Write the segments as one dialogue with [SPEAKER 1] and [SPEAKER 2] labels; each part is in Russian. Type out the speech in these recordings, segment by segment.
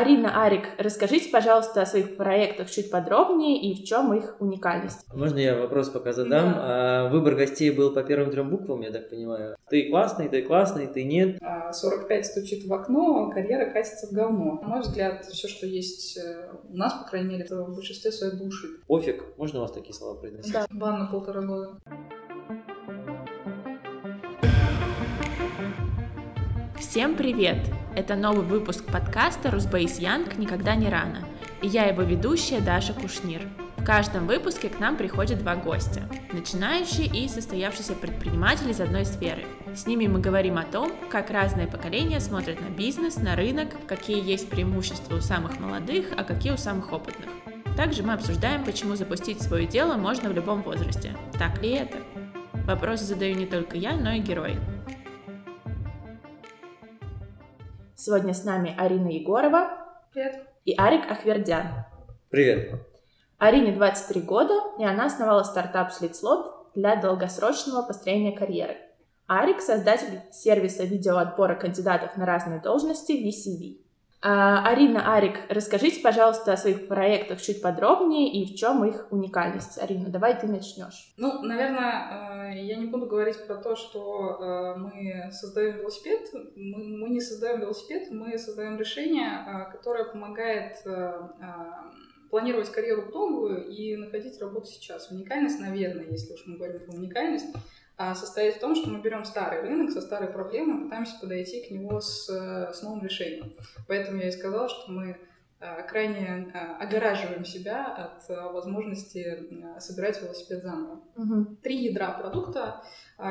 [SPEAKER 1] Арина, Арик, расскажите, пожалуйста, о своих проектах чуть подробнее и в чем их уникальность.
[SPEAKER 2] Можно я вопрос пока задам? Да. А, выбор гостей был по первым трем буквам, я так понимаю. Ты классный, ты классный, ты нет.
[SPEAKER 3] 45 а, стучит в окно, карьера катится в говно. На мой взгляд, все, что есть э, у нас, по крайней мере, это в большинстве своей души.
[SPEAKER 2] Пофиг, можно у вас такие слова произносить?
[SPEAKER 3] Да, бан на полтора года.
[SPEAKER 1] Всем привет! Это новый выпуск подкаста «Русбейс Янг. Никогда не рано». И я его ведущая Даша Кушнир. В каждом выпуске к нам приходят два гостя – начинающие и состоявшиеся предприниматели из одной сферы. С ними мы говорим о том, как разные поколения смотрят на бизнес, на рынок, какие есть преимущества у самых молодых, а какие у самых опытных. Также мы обсуждаем, почему запустить свое дело можно в любом возрасте. Так ли это? Вопросы задаю не только я, но и герои. Сегодня с нами Арина Егорова.
[SPEAKER 3] Привет.
[SPEAKER 1] И Арик Ахвердян.
[SPEAKER 2] Привет.
[SPEAKER 1] Арине 23 года, и она основала стартап Slitslot для долгосрочного построения карьеры. Арик – создатель сервиса видеоотбора кандидатов на разные должности VCV. А, Арина, Арик, расскажите, пожалуйста, о своих проектах чуть подробнее и в чем их уникальность. Арина, давай ты начнешь.
[SPEAKER 3] Ну, наверное, э, я не буду говорить про то, что э, мы создаем велосипед. Мы не создаем велосипед, мы создаем решение, э, которое помогает планировать карьеру в долгую и находить работу сейчас. Уникальность, наверное, если уж мы говорим про уникальность, состоит в том, что мы берем старый рынок со старой проблемой, пытаемся подойти к нему с, с новым решением. Поэтому я и сказала, что мы а, крайне а, огораживаем себя от а, возможности собирать велосипед заново. Угу. Три ядра продукта.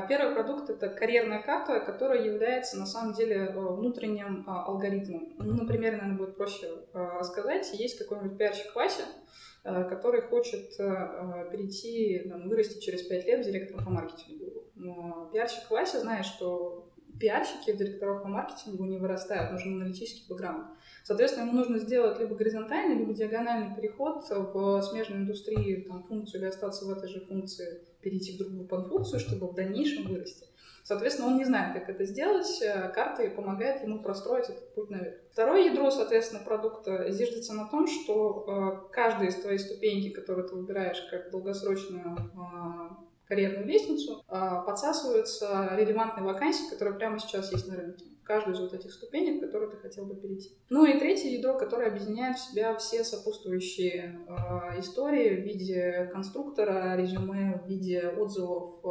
[SPEAKER 3] Первый продукт — это карьерная карта, которая является на самом деле внутренним алгоритмом. Ну, например, наверное, будет проще рассказать. Есть какой-нибудь пиарщик Вася, который хочет перейти, там, вырасти через 5 лет директором по маркетингу. Но пиарщик Вася знает, что пиарщики в директоров по маркетингу не вырастают, нужен аналитический бэкграунд. Соответственно, ему нужно сделать либо горизонтальный, либо диагональный переход в смежной индустрии, там, функцию или остаться в этой же функции, перейти в другую подфункцию, чтобы в дальнейшем вырасти. Соответственно, он не знает, как это сделать. Карта помогает ему простроить этот путь наверх. Второе ядро, соответственно, продукта зиждется на том, что э, каждая из твоих ступеньки, которую ты выбираешь как долгосрочную э, карьерную лестницу, подсасываются релевантные вакансии, которые прямо сейчас есть на рынке. Каждую из вот этих ступенек, в которую ты хотел бы перейти. Ну и третье ядро, которое объединяет в себя все сопутствующие э, истории в виде конструктора, резюме, в виде отзывов э,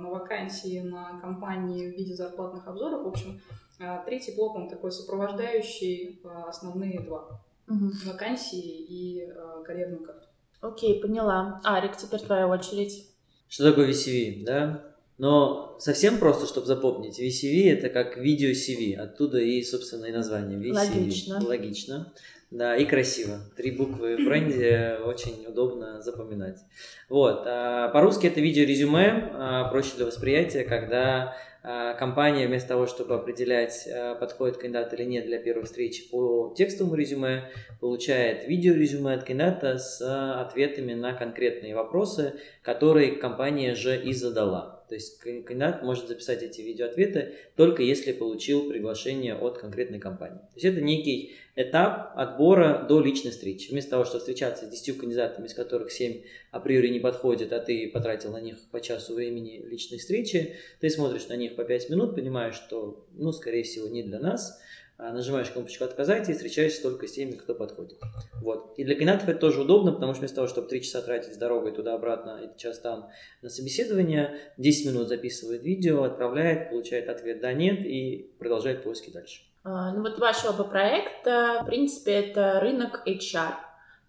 [SPEAKER 3] на вакансии, на компании, в виде зарплатных обзоров. В общем, э, третий блок, он такой сопровождающий э, основные два. Угу. Вакансии и э, карьерную карту.
[SPEAKER 1] Окей, поняла. Арик, теперь твоя очередь.
[SPEAKER 2] Что такое VCV, да? Но совсем просто, чтобы запомнить, VCV это как видео CV, оттуда и, собственно, и название VCV.
[SPEAKER 1] Логично.
[SPEAKER 2] Логично. Да, и красиво. Три буквы в бренде очень удобно запоминать. Вот. А по-русски это видео-резюме, а, проще для восприятия, когда а, компания вместо того, чтобы определять, подходит кандидат или нет для первой встречи по текстовому резюме, получает видеорезюме от кандидата с ответами на конкретные вопросы, которые компания же и задала. То есть кандидат может записать эти видеоответы только если получил приглашение от конкретной компании. То есть это некий этап отбора до личной встречи. Вместо того, чтобы встречаться с 10 кандидатами, из которых 7 априори не подходят, а ты потратил на них по часу времени личной встречи, ты смотришь на них по 5 минут, понимаешь, что, ну, скорее всего, не для нас, нажимаешь кнопочку «Отказать» и встречаешься только с теми, кто подходит. Вот. И для кандидатов это тоже удобно, потому что вместо того, чтобы 3 часа тратить с дорогой туда-обратно и час там на собеседование, 10 минут записывает видео, отправляет, получает ответ «да-нет» и продолжает поиски дальше.
[SPEAKER 1] А, ну вот ваш оба проекта, в принципе, это рынок HR.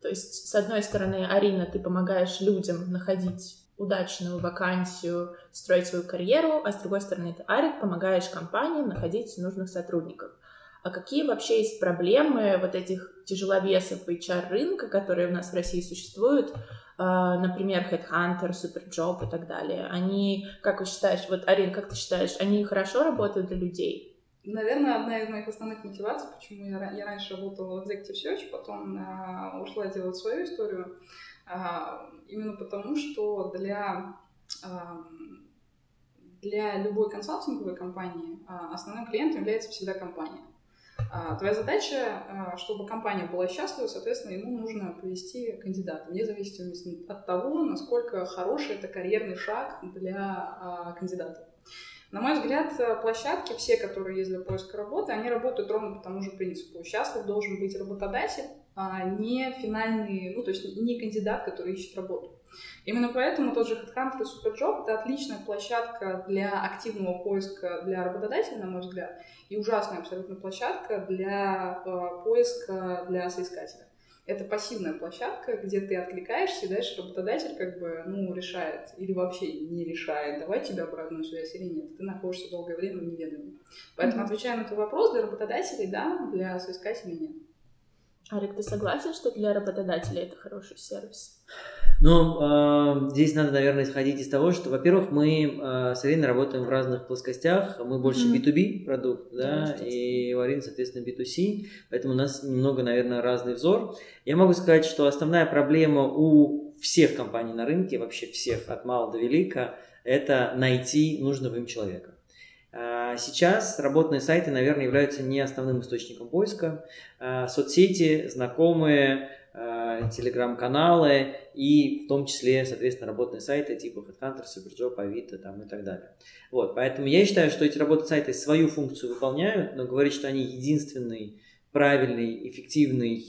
[SPEAKER 1] То есть, с одной стороны, Арина, ты помогаешь людям находить удачную вакансию, строить свою карьеру, а с другой стороны, ты, Арик, помогаешь компаниям находить нужных сотрудников. А какие вообще есть проблемы вот этих тяжеловесов HR-рынка, которые у нас в России существуют, а, например, Headhunter, Superjob и так далее? Они, как вы считаешь, вот, Арин, как ты считаешь, они хорошо работают для людей?
[SPEAKER 3] Наверное, одна из моих основных мотиваций, почему я, я раньше работала в Executive Search, потом а, ушла делать свою историю, а, именно потому, что для а, для любой консалтинговой компании а, основным клиентом является всегда компания. А, твоя задача, а, чтобы компания была счастлива, соответственно, ему нужно привести кандидата, вне зависимости от того, насколько хороший это карьерный шаг для а, кандидата. На мой взгляд, площадки, все, которые есть для поиска работы, они работают ровно по тому же принципу. Счастлив должен быть работодатель, а не финальный, ну, то есть не кандидат, который ищет работу. Именно поэтому тот же HeadHunter и SuperJob — это отличная площадка для активного поиска для работодателя, на мой взгляд, и ужасная абсолютно площадка для э, поиска для соискателя. Это пассивная площадка, где ты откликаешься, и дальше работодатель как бы, ну, решает или вообще не решает, давать тебе обратную связь или нет. Ты находишься долгое время в неведении. Поэтому, mm-hmm. отвечая на твой вопрос, для работодателей — да, для соискателей — нет.
[SPEAKER 1] Арик, ты согласен, что для работодателя это хороший сервис?
[SPEAKER 2] Ну, э, здесь надо, наверное, исходить из того, что, во-первых, мы э, с Ариной работаем в разных плоскостях. Мы больше mm-hmm. B2B продукт, да, да и у Арины, соответственно, B2C, поэтому у нас немного, наверное, разный взор. Я могу сказать, что основная проблема у всех компаний на рынке, вообще всех, от мала до велика, это найти нужного им человека. А, сейчас работные сайты, наверное, являются не основным источником поиска. А, соцсети, знакомые, а, телеграм-каналы и в том числе, соответственно, работные сайты типа HeadHunter, SuperJob, Авито там, и так далее. Вот, поэтому я считаю, что эти работные сайты свою функцию выполняют, но говорить, что они единственный правильный, эффективный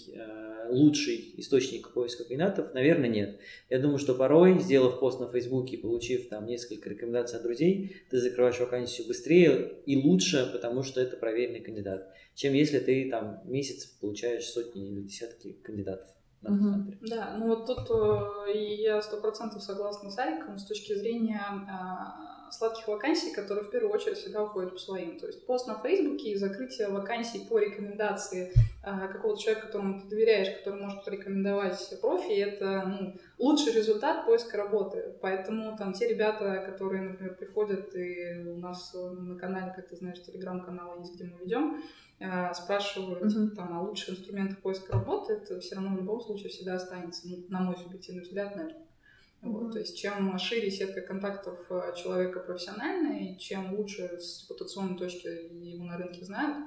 [SPEAKER 2] лучший источник поиска кандидатов? Наверное, нет. Я думаю, что порой, сделав пост на Фейсбуке и получив там несколько рекомендаций от друзей, ты закрываешь вакансию быстрее и лучше, потому что это проверенный кандидат, чем если ты там месяц получаешь сотни или десятки кандидатов.
[SPEAKER 3] Угу. Да, ну вот тут э, я сто процентов согласна с Аликом с точки зрения а, сладких вакансий, которые в первую очередь всегда уходят по своим. То есть пост на Фейсбуке и закрытие вакансий по рекомендации а, какого-то человека, которому ты доверяешь, который может порекомендовать профи, это ну, лучший результат поиска работы. Поэтому там те ребята, которые, например, приходят, и у нас на канале, как ты знаешь, телеграм-канал есть, где мы ведем, а, спрашивают mm-hmm. там, о лучших инструментах поиска работы, это все равно в любом случае всегда останется, ну, на мой субъективный взгляд, наверное. Вот, то есть чем шире сетка контактов э, человека профессиональная, чем лучше с репутационной точки его на рынке знают,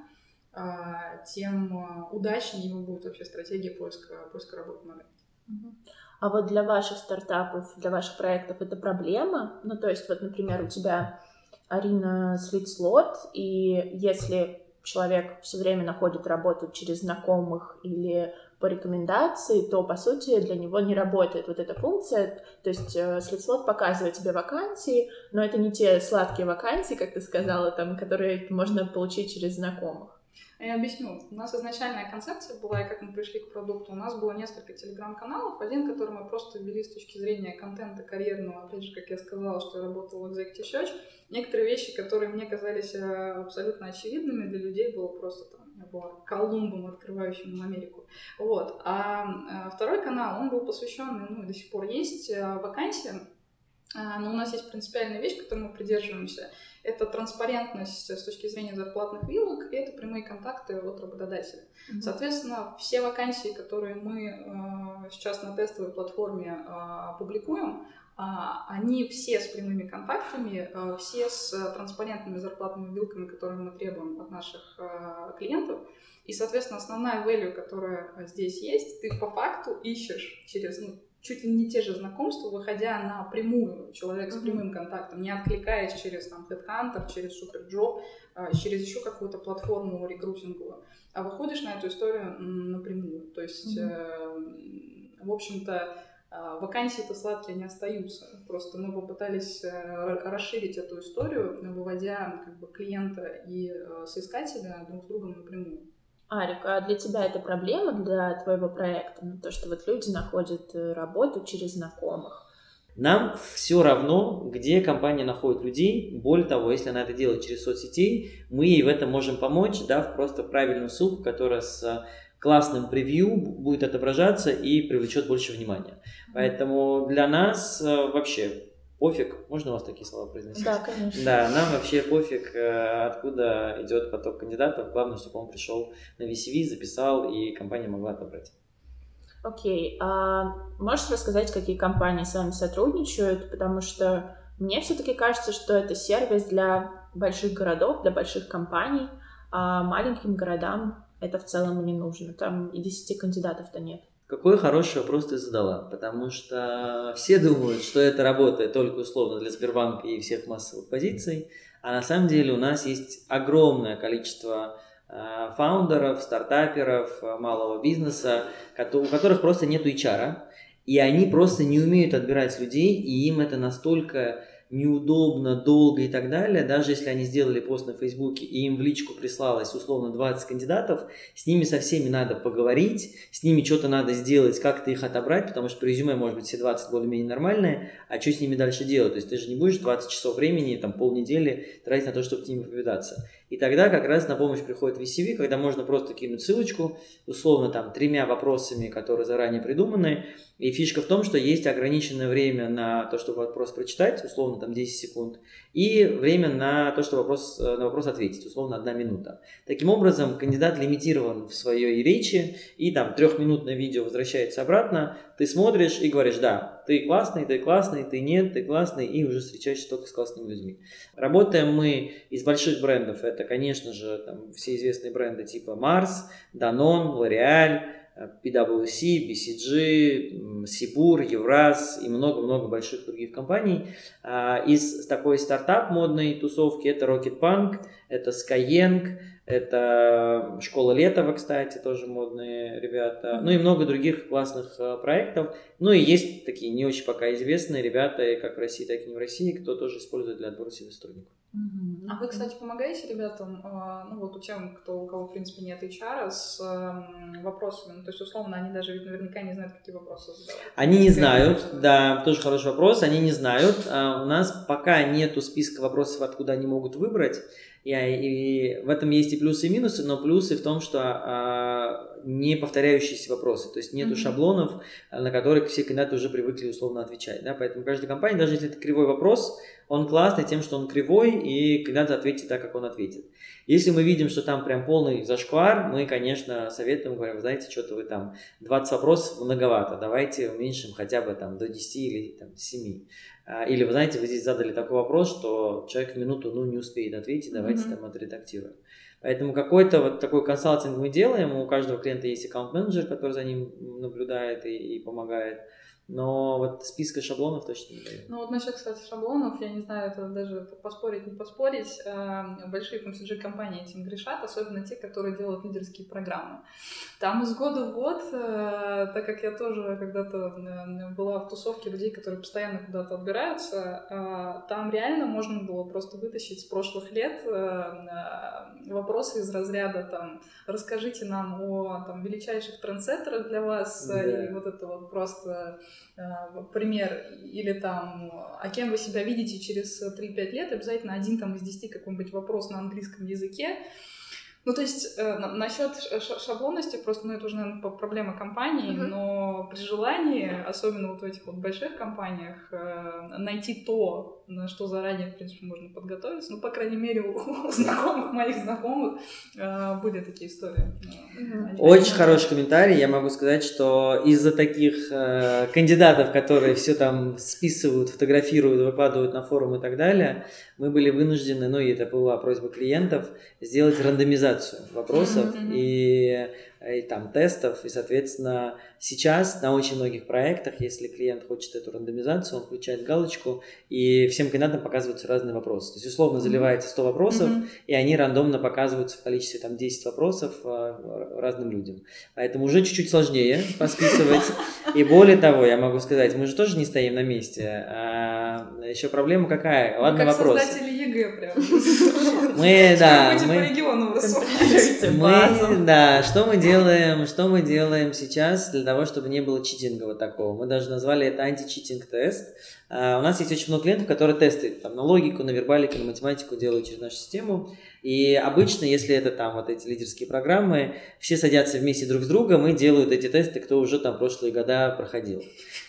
[SPEAKER 3] а, тем э, удачнее его будет вообще стратегия поиска, поиска работы на рынке.
[SPEAKER 1] А вот для ваших стартапов, для ваших проектов это проблема? Ну, то есть вот, например, у тебя Арина слит слот, и если человек все время находит работу через знакомых или по рекомендации, то, по сути, для него не работает вот эта функция. То есть э, SleepSlot показывает тебе вакансии, но это не те сладкие вакансии, как ты сказала, там, которые можно получить через знакомых.
[SPEAKER 3] Я объясню. У нас изначальная концепция была, и как мы пришли к продукту, у нас было несколько телеграм-каналов. Один, который мы просто ввели с точки зрения контента карьерного, опять же, как я сказала, что я работала в Executive Search. Некоторые вещи, которые мне казались э, абсолютно очевидными, для людей было просто там я была Колумбом, открывающим Америку. Вот. А, а второй канал, он был посвящен, ну, до сих пор есть э, вакансиям, но у нас есть принципиальная вещь, которой мы придерживаемся. Это транспарентность с точки зрения зарплатных вилок, и это прямые контакты от работодателя. Mm-hmm. Соответственно, все вакансии, которые мы э, сейчас на тестовой платформе э, публикуем, а, они все с прямыми контактами, а, все с транспарентными зарплатными вилками, которые мы требуем от наших а, клиентов. И, соответственно, основная value, которая здесь есть, ты по факту ищешь через ну, чуть ли не те же знакомства, выходя на прямую, человек с прямым контактом, не откликаясь через там Headhunter, через SuperJob, через еще какую-то платформу рекрутинговую, а выходишь на эту историю напрямую. То есть, mm-hmm. в общем-то, а, вакансии-то сладкие не остаются. Просто мы попытались э, расширить эту историю, выводя как бы, клиента и э, соискателя друг с другом напрямую.
[SPEAKER 1] Арик, а для тебя это проблема для твоего проекта? Ну, то, что вот люди находят э, работу через знакомых?
[SPEAKER 2] Нам все равно, где компания находит людей. Более того, если она это делает через соцсетей, мы ей в этом можем помочь, дав просто правильную ссылку, которая с классным превью будет отображаться и привлечет больше внимания. Поэтому для нас э, вообще пофиг, можно у вас такие слова произносить?
[SPEAKER 1] Да, конечно.
[SPEAKER 2] Да, нам вообще пофиг, э, откуда идет поток кандидатов. Главное, чтобы он пришел на VCV, записал, и компания могла отобрать.
[SPEAKER 1] Окей. Okay. А можешь рассказать, какие компании с вами сотрудничают? Потому что мне все-таки кажется, что это сервис для больших городов, для больших компаний, а маленьким городам это в целом не нужно. Там и 10 кандидатов-то нет.
[SPEAKER 2] Какой хороший вопрос ты задала, потому что все думают, что это работает только условно для Сбербанка и всех массовых позиций, а на самом деле у нас есть огромное количество э, фаундеров, стартаперов, э, малого бизнеса, у которых просто нет HR, и они просто не умеют отбирать людей, и им это настолько неудобно, долго и так далее, даже если они сделали пост на Фейсбуке и им в личку прислалось условно 20 кандидатов, с ними со всеми надо поговорить, с ними что-то надо сделать, как-то их отобрать, потому что по резюме может быть все 20 более-менее нормальные, а что с ними дальше делать? То есть ты же не будешь 20 часов времени, там полнедели тратить на то, чтобы с ними повидаться. И тогда как раз на помощь приходит VCV, когда можно просто кинуть ссылочку, условно там тремя вопросами, которые заранее придуманы. И фишка в том, что есть ограниченное время на то, чтобы вопрос прочитать, условно там 10 секунд, и время на то, чтобы вопрос, э, на вопрос ответить, условно одна минута. Таким образом, кандидат лимитирован в своей речи, и там трехминутное видео возвращается обратно, ты смотришь и говоришь, да, ты классный, ты классный, ты нет, ты классный, и уже встречаешься только с классными людьми. Работаем мы из больших брендов, это, конечно же, там, все известные бренды типа Mars, Danone, L'Oreal, PwC, BCG, Сибур, Евраз и много-много больших других компаний. А, из такой стартап модной тусовки это Rocket Punk, это Skyeng, это Школа Летова, кстати, тоже модные ребята. Ну и много других классных а, проектов. Ну и есть такие не очень пока известные ребята, как в России, так и не в России, кто тоже использует для отбора себе сотрудников.
[SPEAKER 3] А вы, кстати, помогаете ребятам, а, ну вот у тем, кто, у кого, в принципе, нет HR, с вопросами? Ну, то есть, условно, они даже ведь наверняка не знают, какие вопросы задавать.
[SPEAKER 2] Они не знают, да, тоже хороший вопрос, они не знают. А у нас пока нету списка вопросов, откуда они могут выбрать. И, и в этом есть и плюсы, и минусы, но плюсы в том, что а, не повторяющиеся вопросы, то есть нету mm-hmm. шаблонов, на которые все кандидаты уже привыкли условно отвечать, да, поэтому каждая компания, даже если это кривой вопрос, он классный тем, что он кривой, и кандидат ответит так, как он ответит. Если мы видим, что там прям полный зашквар, мы, конечно, советуем, говорим, знаете, что-то вы там 20 вопросов многовато, давайте уменьшим хотя бы там до 10 или там 7. А, или, вы знаете, вы здесь задали такой вопрос, что человек в минуту ну, не успеет ответить, давайте mm-hmm. там отредактируем. Поэтому какой-то вот такой консалтинг мы делаем, у каждого клиента есть аккаунт-менеджер, который за ним наблюдает и, и помогает но вот списка шаблонов точно не даю.
[SPEAKER 3] Ну вот насчет, кстати, шаблонов, я не знаю, это даже поспорить, не поспорить. Эм, большие FMCG компании этим грешат, особенно те, которые делают лидерские программы. Там из года в год, э, так как я тоже когда-то э, была в тусовке людей, которые постоянно куда-то отбираются, э, там реально можно было просто вытащить с прошлых лет вопросы из разряда там расскажите нам о там, величайших трендсеттерах для вас да. и вот это вот просто пример, или там, а кем вы себя видите через 3-5 лет, обязательно один там из 10 какой-нибудь вопрос на английском языке, ну, то есть э, насчет шаблонности, просто, ну, это уже, наверное, проблема компании, uh-huh. но при желании, особенно вот в этих вот больших компаниях, э, найти то, на что заранее, в принципе, можно подготовиться, ну, по крайней мере, у знакомых, моих знакомых э, были такие истории.
[SPEAKER 2] Очень хороший комментарий, я могу сказать, что из-за таких э, кандидатов, которые все там списывают, фотографируют, выкладывают на форум и так далее, мы были вынуждены, ну, и это была просьба клиентов, сделать рандомизацию вопросов mm-hmm. и, и там тестов, и, соответственно, Сейчас на очень многих проектах, если клиент хочет эту рандомизацию, он включает галочку, и всем кандидатам показываются разные вопросы. То есть, условно, заливается 100 вопросов, mm-hmm. и они рандомно показываются в количестве там 10 вопросов э, разным людям. Поэтому уже чуть-чуть сложнее посписывать. И более того, я могу сказать, мы же тоже не стоим на месте. А еще проблема какая? Ладно,
[SPEAKER 3] как
[SPEAKER 2] вопрос.
[SPEAKER 3] создатели ЕГЭ прям.
[SPEAKER 2] Мы, да, мы, мы, да, что мы делаем, что мы делаем сейчас для того, чтобы не было читинга такого. Мы даже назвали это anti-cheating test. Э, у нас есть очень много клиентов, которые тесты там, на логику, на вербалику, на математику делают через нашу систему. И обычно, если это там вот эти лидерские программы, все садятся вместе друг с другом и делают эти тесты, кто уже там прошлые года проходил.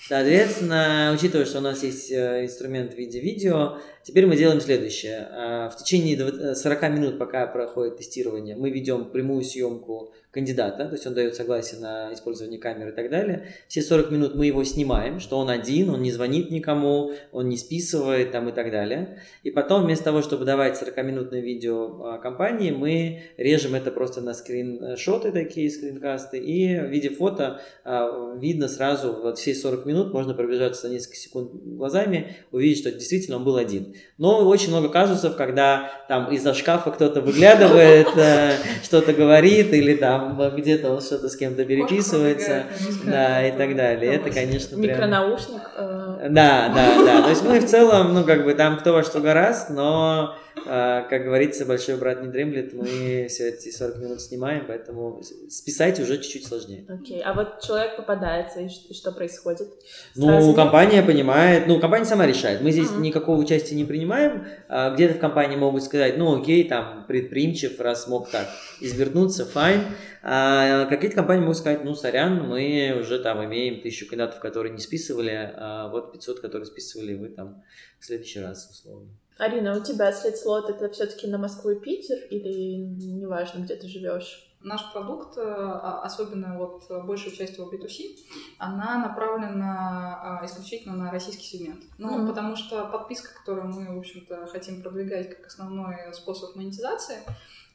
[SPEAKER 2] Соответственно, учитывая, что у нас есть э, инструмент в виде видео, теперь мы делаем следующее. А, в течение 40 минут, пока проходит тестирование, мы ведем прямую съемку кандидата, то есть он дает согласие на использование камеры и так далее. Все 40 минут мы его снимаем, что он один, он не звонит никому, он не списывает там и так далее. И потом вместо того, чтобы давать 40-минутное видео а, компании, мы режем это просто на скриншоты такие, скринкасты, и в виде фото а, видно сразу вот все 40 минут, можно пробежаться несколько секунд глазами, увидеть, что действительно он был один. Но очень много казусов, когда там из-за шкафа кто-то выглядывает, э, что-то говорит, или там где-то он что-то с кем-то переписывается, да, и так далее. Это, конечно,
[SPEAKER 1] прям... Микронаушник. Э.
[SPEAKER 2] Да, да, да. То есть мы в целом, ну, как бы там кто во что гораст, но а, как говорится, большой брат не дремлет, мы все эти 40 минут снимаем, поэтому списать уже чуть-чуть сложнее.
[SPEAKER 1] Окей, а вот человек попадается, и что, происходит?
[SPEAKER 2] Ну, компания понимает, ну, компания сама решает. Мы здесь никакого участия не принимаем. А, где-то в компании могут сказать, ну, окей, там, предприимчив, раз мог так извернуться, файн. А какие-то компании могут сказать, ну, сорян, мы уже там имеем тысячу кандидатов, которые не списывали, а вот 500, которые списывали, вы там в следующий раз, условно.
[SPEAKER 1] Арина, у тебя след слот это все-таки на Москву и Питер или неважно, где ты живешь?
[SPEAKER 3] Наш продукт, э, а, особенно вот большая часть его B2C, она направлена а, исключительно на российский сегмент. Ну, mm-hmm. потому что подписка, которую мы, в общем-то, хотим продвигать как основной способ монетизации,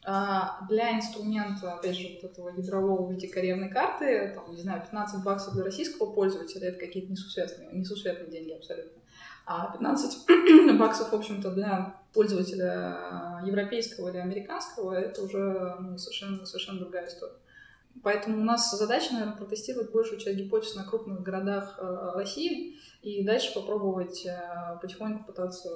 [SPEAKER 3] а, для инструмента, опять же, вот этого ядрового в виде карьерной карты, там, не знаю, 15 баксов для российского пользователя, это какие-то несусветные, несусветные деньги абсолютно. А 15 баксов, в общем-то, для пользователя европейского или американского, это уже ну, совершенно, совершенно другая история. Поэтому у нас задача, наверное, протестировать большую часть гипотез на крупных городах э, России и дальше попробовать э, потихоньку пытаться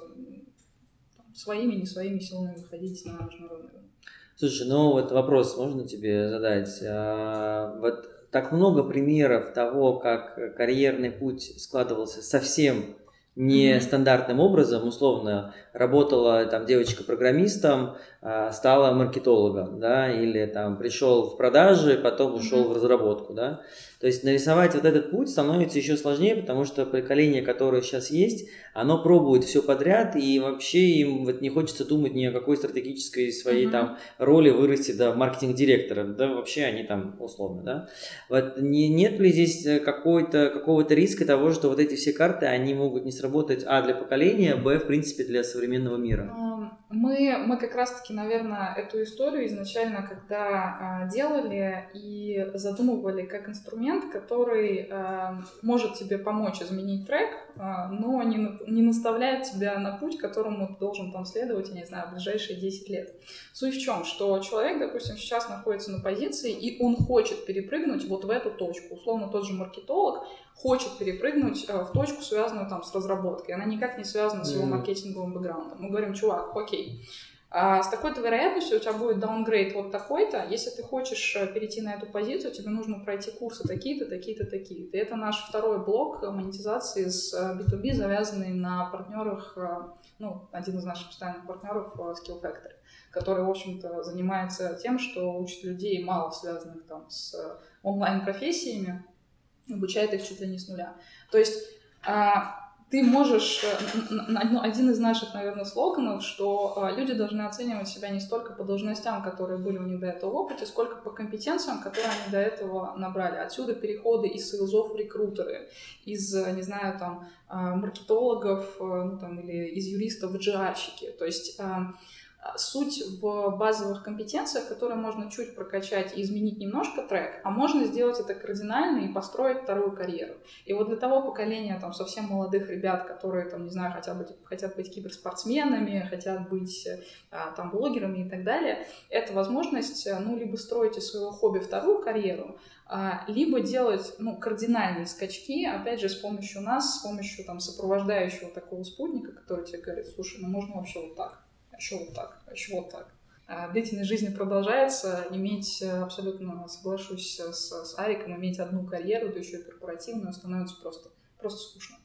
[SPEAKER 3] там, своими, не своими силами выходить на международный рынок.
[SPEAKER 2] Слушай, ну вот вопрос можно тебе задать? А, вот так много примеров того, как карьерный путь складывался совсем нестандартным образом, условно, работала там девочка программистом, а, стала маркетологом, да, или там пришел в продажи, потом ушел mm-hmm. в разработку, да. То есть нарисовать вот этот путь становится еще сложнее, потому что поколение, которое сейчас есть, оно пробует все подряд, и вообще им вот не хочется думать ни о какой стратегической своей mm-hmm. там роли вырасти до маркетинг-директора, да, вообще они там условно, да. Вот не, нет ли здесь э, какой-то, какого-то риска того, что вот эти все карты, они могут не сработать, а, для поколения, б, в принципе, для современного мира?
[SPEAKER 3] Мы, мы как раз-таки, наверное, эту историю изначально, когда э, делали и задумывали как инструмент, который э, может тебе помочь изменить трек, э, но не, не наставляет тебя на путь, которому ты должен там следовать, я не знаю, в ближайшие 10 лет. Суть в чем, что человек, допустим, сейчас находится на позиции, и он хочет перепрыгнуть вот в эту точку. Условно, тот же маркетолог хочет перепрыгнуть в точку, связанную там с разработкой. Она никак не связана с его маркетинговым бэкграундом. Мы говорим, чувак, окей, а с такой-то вероятностью у тебя будет даунгрейд вот такой-то. Если ты хочешь э, перейти на эту позицию, тебе нужно пройти курсы такие-то, такие-то, такие-то. И это наш второй блок монетизации с B2B, э, завязанный на партнерах, э, ну, один из наших постоянных партнеров Skill Factory, который, в общем-то, занимается тем, что учит людей, мало связанных там с онлайн-профессиями, обучает их чуть ли не с нуля. То есть а, ты можешь, э, один из наших, наверное, слоганов, что э, люди должны оценивать себя не столько по должностям, которые были у них до этого в опыте, сколько по компетенциям, которые они до этого набрали. Отсюда переходы из сейлзов в рекрутеры, из, э, не знаю, там, маркетологов ну, там, или из юристов в джиарщики. То есть а, суть в базовых компетенциях, которые можно чуть прокачать и изменить немножко трек, а можно сделать это кардинально и построить вторую карьеру. И вот для того поколения там совсем молодых ребят, которые там, не знаю, хотят быть, хотят быть киберспортсменами, хотят быть а, там блогерами и так далее, это возможность, ну, либо строить из своего хобби вторую карьеру, либо делать ну, кардинальные скачки, опять же, с помощью нас, с помощью там, сопровождающего такого спутника, который тебе говорит, слушай, ну можно вообще вот так еще вот так, еще вот так. А длительность жизни продолжается, иметь, э, абсолютно соглашусь с, с Ариком, иметь одну карьеру, да еще и корпоративную, становится просто, просто скучно.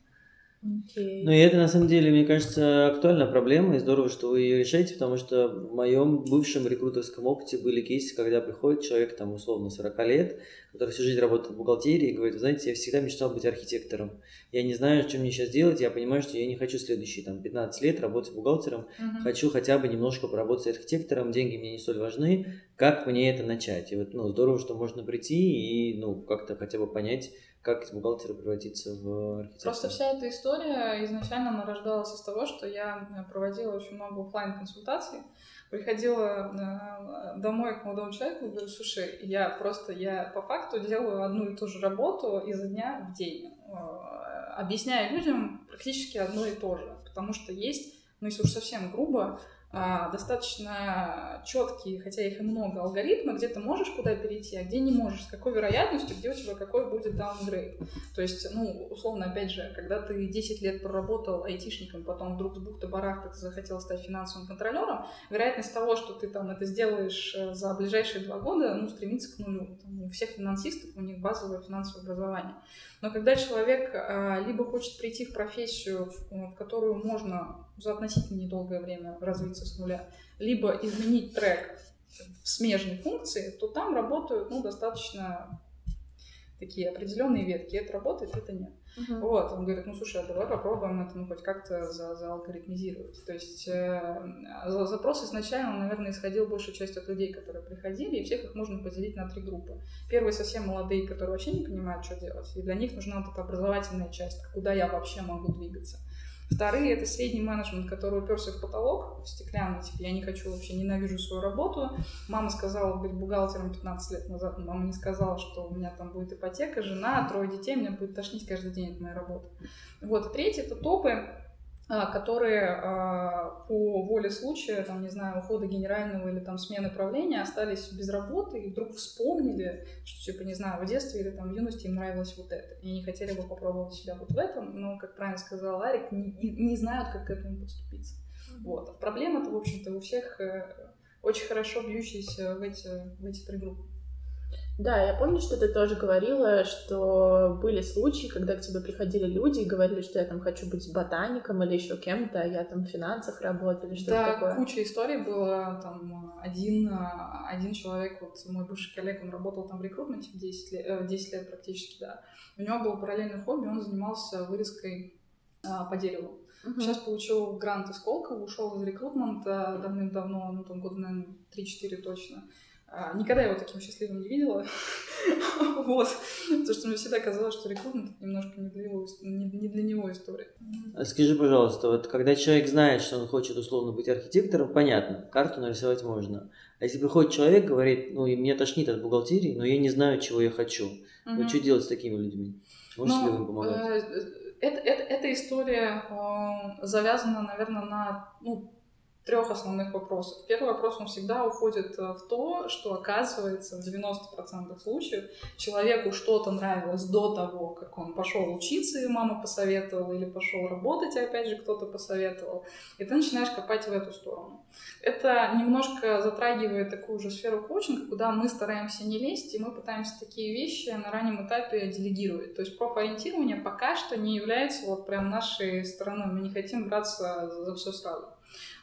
[SPEAKER 2] Okay. Ну и это на самом деле, мне кажется, актуальная проблема, и здорово, что вы ее решаете, потому что в моем бывшем рекрутерском опыте были кейсы, когда приходит человек, там, условно, 40 лет, который всю жизнь работает в бухгалтерии и говорит, вы знаете, я всегда мечтал быть архитектором. Я не знаю, что мне сейчас делать, я понимаю, что я не хочу следующие там 15 лет работать бухгалтером, угу. хочу хотя бы немножко поработать архитектором, деньги мне не столь важны, как мне это начать? И вот, ну, здорово, что можно прийти и, ну, как-то хотя бы понять, как из бухгалтера превратиться в архитектора?
[SPEAKER 3] Просто вся эта история изначально нарождалась из того, что я э, проводила очень много офлайн консультаций приходила э, домой к молодому человеку и говорю, слушай, я просто, я по факту делаю одну и ту же работу изо дня в день, э, объясняя людям практически одно и то же, потому что есть, ну если уж совсем грубо, достаточно четкие, хотя их и много, алгоритмы, где ты можешь куда перейти, а где не можешь, с какой вероятностью, где у тебя какой будет даунгрейд. То есть, ну, условно, опять же, когда ты 10 лет проработал айтишником, потом вдруг с бухты-барахта ты захотел стать финансовым контролером, вероятность того, что ты там это сделаешь э, за ближайшие два года, ну, стремится к нулю. Там, у всех финансистов у них базовое финансовое образование. Но когда человек а, либо хочет прийти в профессию, в, в которую можно за относительно недолгое время развиться с нуля, либо изменить трек в смежной функции, то там работают ну, достаточно такие определенные ветки. Это работает, это нет. Uh-huh. Вот, он говорит, ну слушай, а давай попробуем это ну, хоть как-то за, зaalгоритмизировать. То есть э, запрос изначально, наверное, исходил большую часть от людей, которые приходили, и всех их можно поделить на три группы. Первые совсем молодые, которые вообще не понимают, что делать, и для них нужна вот эта образовательная часть, куда я вообще могу двигаться. Вторые — это средний менеджмент, который уперся в потолок, в стеклянный, типа, я не хочу вообще, ненавижу свою работу. Мама сказала быть бухгалтером 15 лет назад, но мама не сказала, что у меня там будет ипотека, жена, трое детей, меня будет тошнить каждый день от моей работы. Вот, третий — это топы, которые а, по воле случая, там, не знаю, ухода генерального или там смены правления остались без работы и вдруг вспомнили, что, типа, не знаю, в детстве или там в юности им нравилось вот это, и они хотели бы попробовать себя вот в этом, но, как правильно сказал Арик, не, не знают, как к этому подступиться. Вот. А проблема-то, в общем-то, у всех э, очень хорошо бьющиеся в эти, в эти три группы.
[SPEAKER 1] Да, я помню, что ты тоже говорила, что были случаи, когда к тебе приходили люди и говорили, что я там хочу быть ботаником или еще кем-то, а я там в финансах работаю или что-то
[SPEAKER 3] да,
[SPEAKER 1] такое.
[SPEAKER 3] Да, куча историй было. Там один, один человек, вот мой бывший коллега, он работал там в рекрутменте 10 лет, 10 лет практически, да. У него было параллельное хобби, он занимался вырезкой а, по дереву. Uh-huh. Сейчас получил грант из Колкова, ушел из рекрутмента давным-давно, ну там года, наверное, 3-4 точно. А, никогда его таким счастливым не видела. вот. Потому что мне всегда казалось, что рекрутмент немножко не для, него, не, не для него история.
[SPEAKER 2] А скажи, пожалуйста, вот когда человек знает, что он хочет условно быть архитектором, понятно, карту нарисовать можно. А если приходит человек, говорит, ну, и меня тошнит от бухгалтерии, но я не знаю, чего я хочу. Mm-hmm. Вот что делать с такими людьми? Можете ну, ли вы помогать? Э,
[SPEAKER 3] это, это, эта история э, завязана, наверное, на ну, трех основных вопросов. Первый вопрос, он всегда уходит э, в то, что оказывается в 90% случаев человеку что-то нравилось до того, как он пошел учиться, и мама посоветовала, или пошел работать, и опять же кто-то посоветовал, и ты начинаешь копать в эту сторону. Это немножко затрагивает такую же сферу коучинга, куда мы стараемся не лезть, и мы пытаемся такие вещи на раннем этапе делегировать. То есть профориентирование пока что не является вот прям нашей стороной. Мы не хотим браться за все сразу.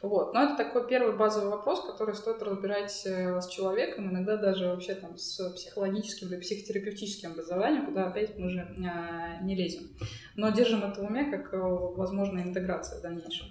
[SPEAKER 3] Вот. Но это такой первый базовый вопрос, который стоит разбирать э, с человеком, иногда даже вообще там с психологическим или психотерапевтическим образованием, куда опять мы же а, не лезем. Но держим это в уме как э, возможная интеграция в дальнейшем.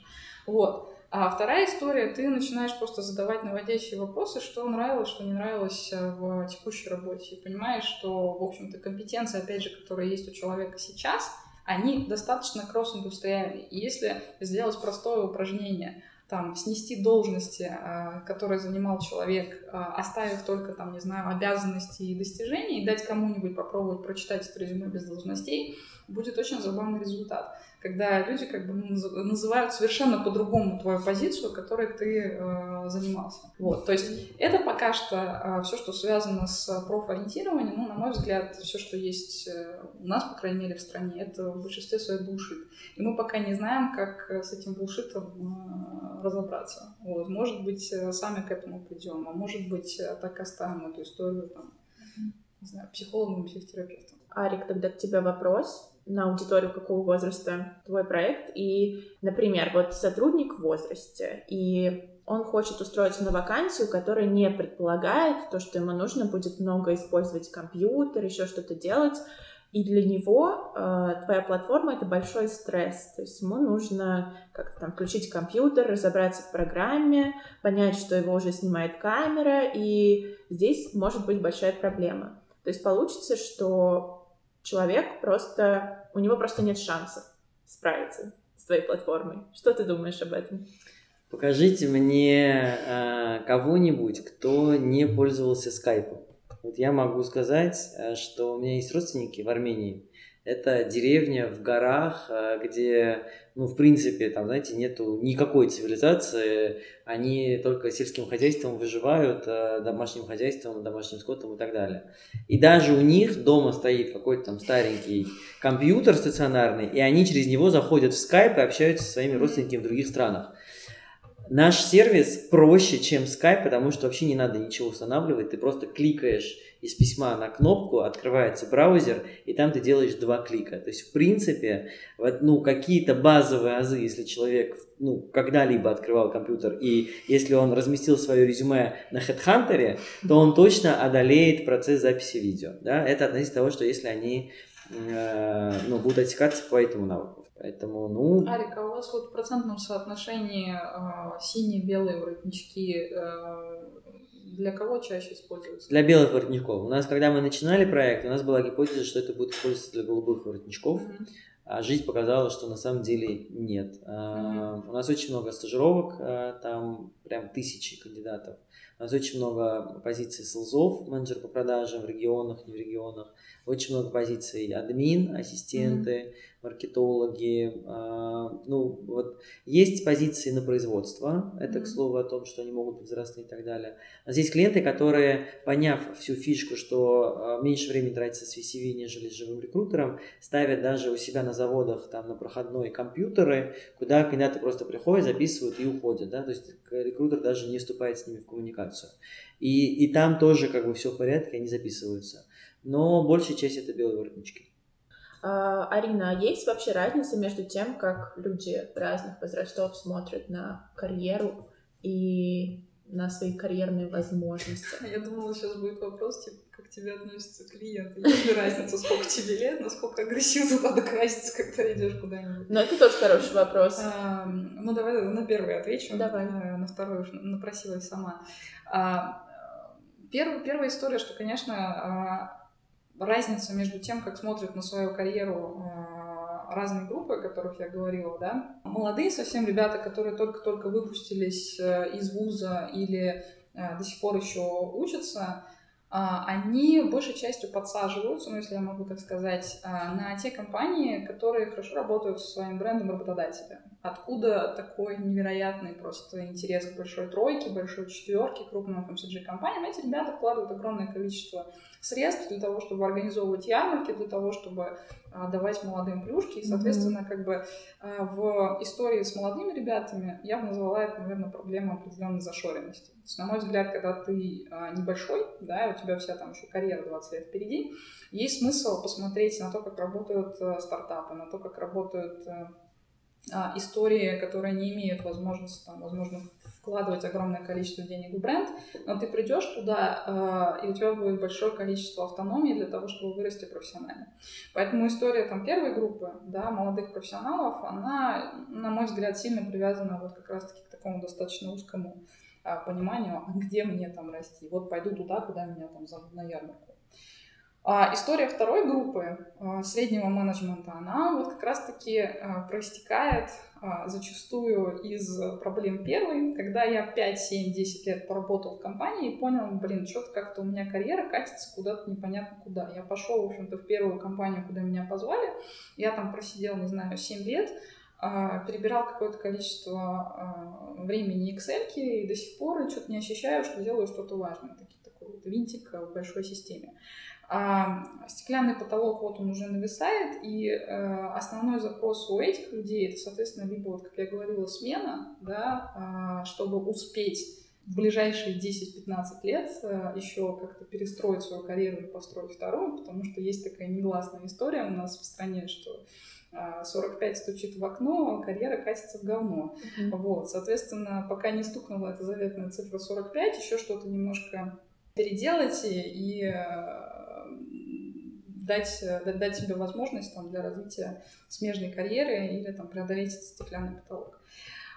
[SPEAKER 3] Вот. А вторая история, ты начинаешь просто задавать наводящие вопросы, что нравилось, что не нравилось э, в текущей работе. И понимаешь, что, в общем-то, компетенции, опять же, которые есть у человека сейчас, они достаточно кросс-индустриальные. И если сделать простое упражнение – там, снести должности, а, которые занимал человек, оставив только, там, не знаю, обязанности и достижения, и дать кому-нибудь попробовать прочитать это резюме без должностей, будет очень забавный результат когда люди как бы называют совершенно по-другому твою позицию, которой ты э, занимался. Вот, то есть это пока что э, все, что связано с профориентированием, ну, на мой взгляд, все, что есть э, у нас, по крайней мере, в стране, это в большинстве своей булшит. И мы пока не знаем, как с этим булшитом э, разобраться. Вот, может быть, э, сами к этому придем, а может быть, э, так оставим эту историю там, не знаю, психологам, психотерапевтам.
[SPEAKER 1] Арик, тогда к тебе вопрос на аудиторию какого возраста твой проект. И, например, вот сотрудник в возрасте, и он хочет устроиться на вакансию, которая не предполагает то, что ему нужно будет много использовать компьютер, еще что-то делать. И для него э, твоя платформа это большой стресс. То есть ему нужно как-то там включить компьютер, разобраться в программе, понять, что его уже снимает камера, и здесь может быть большая проблема. То есть получится, что человек просто, у него просто нет шансов справиться с твоей платформой. Что ты думаешь об этом?
[SPEAKER 2] Покажите мне э, кого-нибудь, кто не пользовался скайпом. Вот я могу сказать, э, что у меня есть родственники в Армении. Это деревня в горах, э, где, ну, в принципе, там, знаете, нету никакой цивилизации. Они только сельским хозяйством выживают, э, домашним хозяйством, домашним скотом и так далее. И даже у них дома стоит какой-то там старенький компьютер стационарный, и они через него заходят в скайп и общаются со своими родственниками в других странах. Наш сервис проще, чем Skype, потому что вообще не надо ничего устанавливать. Ты просто кликаешь из письма на кнопку, открывается браузер, и там ты делаешь два клика. То есть, в принципе, вот, ну, какие-то базовые азы, если человек ну, когда-либо открывал компьютер, и если он разместил свое резюме на HeadHunter, то он точно одолеет процесс записи видео. Да? Это относительно того, что если они э, ну, будут отсекаться по этому навыку. Поэтому, ну...
[SPEAKER 3] Арика, у вас вот в процентном соотношении э, синие белые воротнички э, для кого чаще используются?
[SPEAKER 2] Для белых воротничков. У нас, когда мы начинали проект, у нас была гипотеза, что это будет использоваться для голубых воротничков. Mm-hmm. А жизнь показала, что на самом деле нет. Mm-hmm. У нас очень много стажировок, а, там прям тысячи кандидатов. У нас очень много позиций селзов, менеджер по продажам в регионах, не в регионах. Очень много позиций админ, ассистенты, mm-hmm маркетологи. А, ну, вот есть позиции на производство, это, к слову, о том, что они могут взрослые и так далее. А здесь клиенты, которые, поняв всю фишку, что а, меньше времени тратится с VCV, нежели с живым рекрутером, ставят даже у себя на заводах, там, на проходной компьютеры, куда кандидаты просто приходят, записывают и уходят, да, то есть рекрутер даже не вступает с ними в коммуникацию. И, и там тоже как бы все в порядке, они записываются. Но большая часть это белые воротнички.
[SPEAKER 1] А, Арина, а есть вообще разница между тем, как люди разных возрастов смотрят на карьеру и на свои карьерные возможности?
[SPEAKER 3] Я думала, сейчас будет вопрос, типа, как тебе относятся клиенты. Есть ли разница, сколько тебе лет, насколько агрессивно надо краситься, когда идешь куда-нибудь?
[SPEAKER 1] Ну, это тоже хороший вопрос. А,
[SPEAKER 3] ну, давай на первый отвечу.
[SPEAKER 1] Давай.
[SPEAKER 3] На, на второй уж напросилась сама. А, первая, первая история, что, конечно, а, разница между тем, как смотрят на свою карьеру э, разные группы, о которых я говорила, да, молодые совсем ребята, которые только-только выпустились э, из вуза или э, до сих пор еще учатся, они большей частью подсаживаются, ну, если я могу так сказать, на те компании, которые хорошо работают со своим брендом работодателя. Откуда такой невероятный просто интерес к большой тройке, большой четверке, крупным FMCG компаниям? Эти ребята вкладывают огромное количество средств для того, чтобы организовывать ярмарки, для того, чтобы а, давать молодым плюшки. И, соответственно, как бы а, в истории с молодыми ребятами я бы назвала это, наверное, проблема определенной зашоренности. То есть, на мой взгляд, когда ты а, небольшой, да, и у тебя вся там еще карьера 20 лет впереди, есть смысл посмотреть на то, как работают стартапы, на то, как работают истории, которые не имеют возможности, там, возможно, вкладывать огромное количество денег в бренд, но ты придешь туда, э, и у тебя будет большое количество автономии для того, чтобы вырасти профессионально. Поэтому история там первой группы, да, молодых профессионалов, она, на мой взгляд, сильно привязана вот как раз-таки к такому достаточно узкому э, пониманию, а где мне там расти. Вот пойду туда, куда меня там зовут на ярмарку. А история второй группы а, среднего менеджмента, она вот как раз-таки а, проистекает зачастую из проблем первой, когда я 5, 7, 10 лет поработал в компании и понял, блин, что-то как-то у меня карьера катится куда-то непонятно куда. Я пошел, в общем-то, в первую компанию, куда меня позвали, я там просидел, не знаю, 7 лет, перебирал какое-то количество времени Excel и до сих пор что-то не ощущаю, что делаю что-то важное. Такой, такой вот винтик в большой системе. А стеклянный потолок вот он уже нависает, и э, основной запрос у этих людей это, соответственно, либо, вот, как я говорила, смена, да, э, чтобы успеть в ближайшие 10-15 лет э, еще как-то перестроить свою карьеру и построить вторую, потому что есть такая негласная история у нас в стране, что 45 а, стучит в окно, карьера катится в говно. Mm-hmm. Вот, соответственно, пока не стукнула эта заветная цифра 45, еще что-то немножко переделать и дать, дать себе возможность там, для развития смежной карьеры или там, преодолеть стеклянный потолок.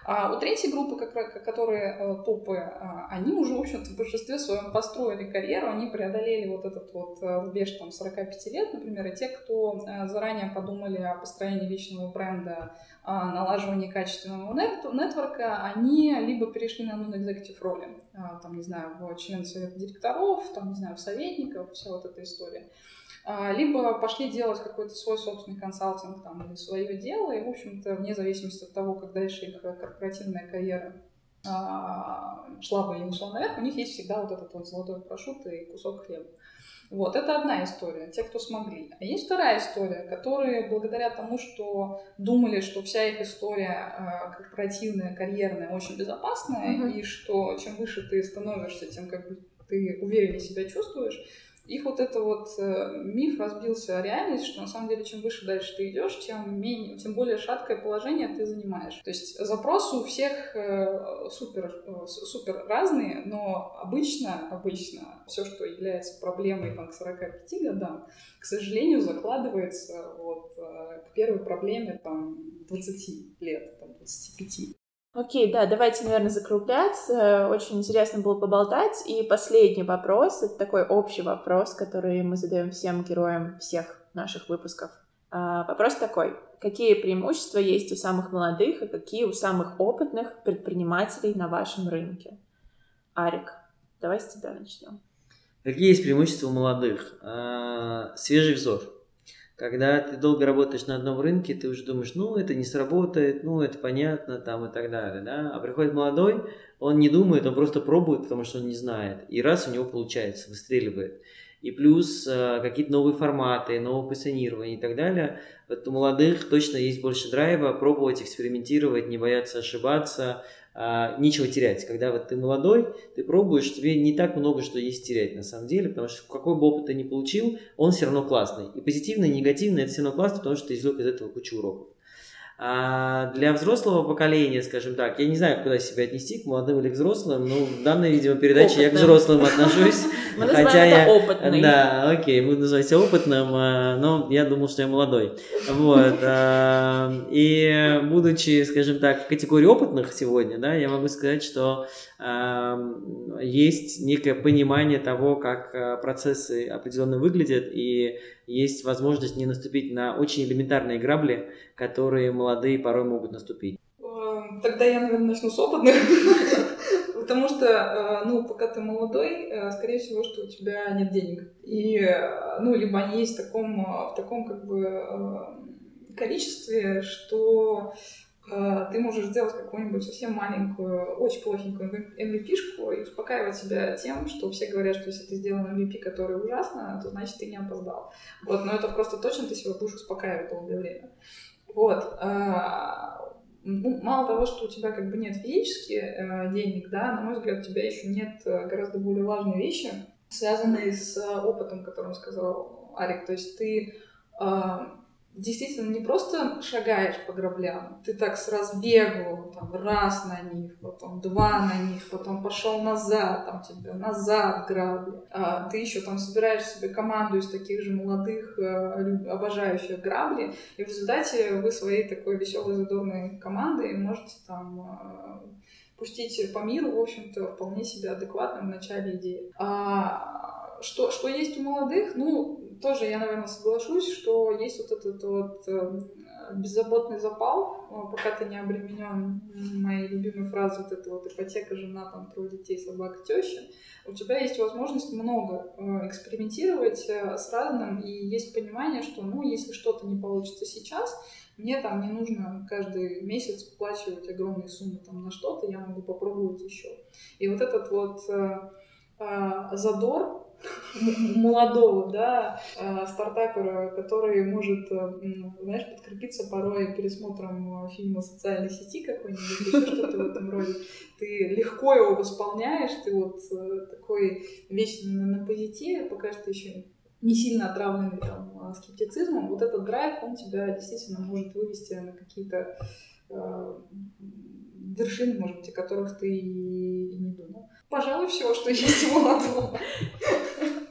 [SPEAKER 3] А у третьей группы, которые э, топы, а, они уже, в общем-то, в большинстве своем построили карьеру, они преодолели вот этот вот э, рубеж там 45 лет, например, и те, кто э, заранее подумали о построении личного бренда, о налаживании качественного нетворка, они либо перешли на non-executive роли, там, не знаю, в член совета директоров, там, не знаю, в советников, вся вот эта история. А, либо пошли делать какой-то свой собственный консалтинг там, или свое дело, и, в общем-то, вне зависимости от того, как дальше их корпоративная карьера а, шла бы или не шла наверх, у них есть всегда вот этот вот золотой парашют и кусок хлеба. Вот, это одна история, те, кто смогли. А есть вторая история, которые благодаря тому, что думали, что вся их история э, корпоративная, карьерная очень безопасная, mm-hmm. и что чем выше ты становишься, тем как бы ты увереннее себя чувствуешь, их вот это вот э, миф разбился о реальность, что на самом деле чем выше дальше ты идешь, тем менее, тем более шаткое положение ты занимаешь. То есть запросы у всех э, супер, э, супер разные, но обычно, обычно все, что является проблемой там, к 45 годам, к сожалению, закладывается вот, к первой проблеме там, 20 лет, там, 25.
[SPEAKER 1] Окей, да, давайте, наверное, закругляться. Очень интересно было поболтать. И последний вопрос, это такой общий вопрос, который мы задаем всем героям всех наших выпусков. А, вопрос такой. Какие преимущества есть у самых молодых и какие у самых опытных предпринимателей на вашем рынке? Арик, давай с тебя начнем.
[SPEAKER 2] Какие есть преимущества у молодых? А, свежий взор когда ты долго работаешь на одном рынке, ты уже думаешь, ну, это не сработает, ну, это понятно, там и так далее, да. А приходит молодой, он не думает, он просто пробует, потому что он не знает. И раз у него получается, выстреливает. И плюс э, какие-то новые форматы, новое позиционирование и так далее. Вот у молодых точно есть больше драйва пробовать, экспериментировать, не бояться ошибаться, а, нечего терять. Когда вот ты молодой, ты пробуешь, тебе не так много что есть терять на самом деле, потому что какой бы опыт ты ни получил, он все равно классный. И позитивный, и негативный, это все равно классно, потому что ты извлек из этого кучу уроков. А для взрослого поколения, скажем так, я не знаю, куда себя отнести, к молодым или к взрослым, но в данной, видимо, передаче я к взрослым отношусь.
[SPEAKER 1] Мы хотя я опытный.
[SPEAKER 2] Да, окей, буду называть опытным, а, но я думал, что я молодой. Вот. А, и будучи, скажем так, в категории опытных сегодня, да, я могу сказать, что есть некое понимание того, как процессы определенно выглядят, и есть возможность не наступить на очень элементарные грабли, которые молодые порой могут наступить.
[SPEAKER 3] Эм, тогда я, наверное, начну с опытных. Потому что, э, ну, пока ты молодой, э, скорее всего, что у тебя нет денег. И, э, ну, либо они есть в таком, в таком как бы количестве, что Э, ты можешь сделать какую-нибудь совсем маленькую, очень плохенькую MVP-шку и успокаивать себя тем, что все говорят, что если ты сделал MVP, который ужасно, то значит ты не опоздал. Вот, но это просто точно ты себя будешь успокаивать долгое время. Вот. Э, ну, мало того, что у тебя как бы нет физически э, денег, да, на мой взгляд, у тебя еще нет гораздо более важной вещи, связанные с опытом, который сказал Арик. То есть ты действительно не просто шагаешь по граблям, ты так с разбегу, там, раз на них, потом два на них, потом пошел назад, там тебе назад грабли. А ты еще там собираешь себе команду из таких же молодых, э, обожающих грабли, и в результате вы своей такой веселой, задорной командой можете там э, пустить по миру, в общем-то, вполне себе адекватно в начале идеи. А что, что есть у молодых? Ну, тоже я, наверное, соглашусь, что есть вот этот вот э, беззаботный запал, э, пока ты не обременен моей любимой фразой вот это вот ипотека, жена, там, трое детей, собака, теща, у тебя есть возможность много э, экспериментировать с разным, и есть понимание, что, ну, если что-то не получится сейчас, мне там не нужно каждый месяц вплачивать огромные суммы там на что-то, я могу попробовать еще. И вот этот вот задор молодого, да, э, стартапера, который может, э, знаешь, подкрепиться порой пересмотром фильма социальной сети какой-нибудь, еще что-то в этом роде. Ты легко его восполняешь, ты вот такой весь на, позитиве, пока что еще не сильно отравленный там скептицизмом, вот этот драйв, он тебя действительно может вывести на какие-то э, вершины, может быть, о которых ты и не думал. Пожалуй, все, что есть молодого.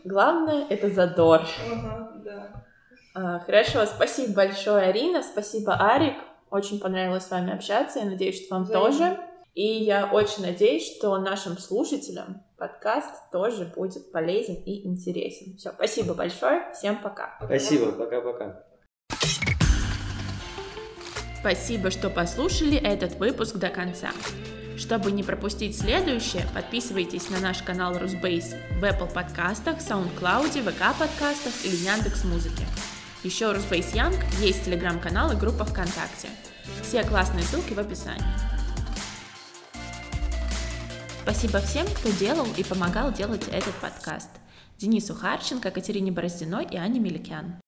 [SPEAKER 1] Главное — это задор.
[SPEAKER 3] Ага, да.
[SPEAKER 1] А, хорошо, спасибо большое, Арина, спасибо, Арик. Очень понравилось с вами общаться, я надеюсь, что вам Взаимно. тоже. И я очень надеюсь, что нашим слушателям подкаст тоже будет полезен и интересен. Все, спасибо большое, всем пока.
[SPEAKER 2] Спасибо, пока-пока.
[SPEAKER 1] Спасибо, что послушали этот выпуск до конца. Чтобы не пропустить следующее, подписывайтесь на наш канал Русбейс в Apple подкастах, SoundCloud, VK подкастах или Яндекс Музыке. Еще у Русбейс Янг есть телеграм-канал и группа ВКонтакте. Все классные ссылки в описании. Спасибо всем, кто делал и помогал делать этот подкаст. Денису Харченко, Катерине Бороздиной и Ане Меликян.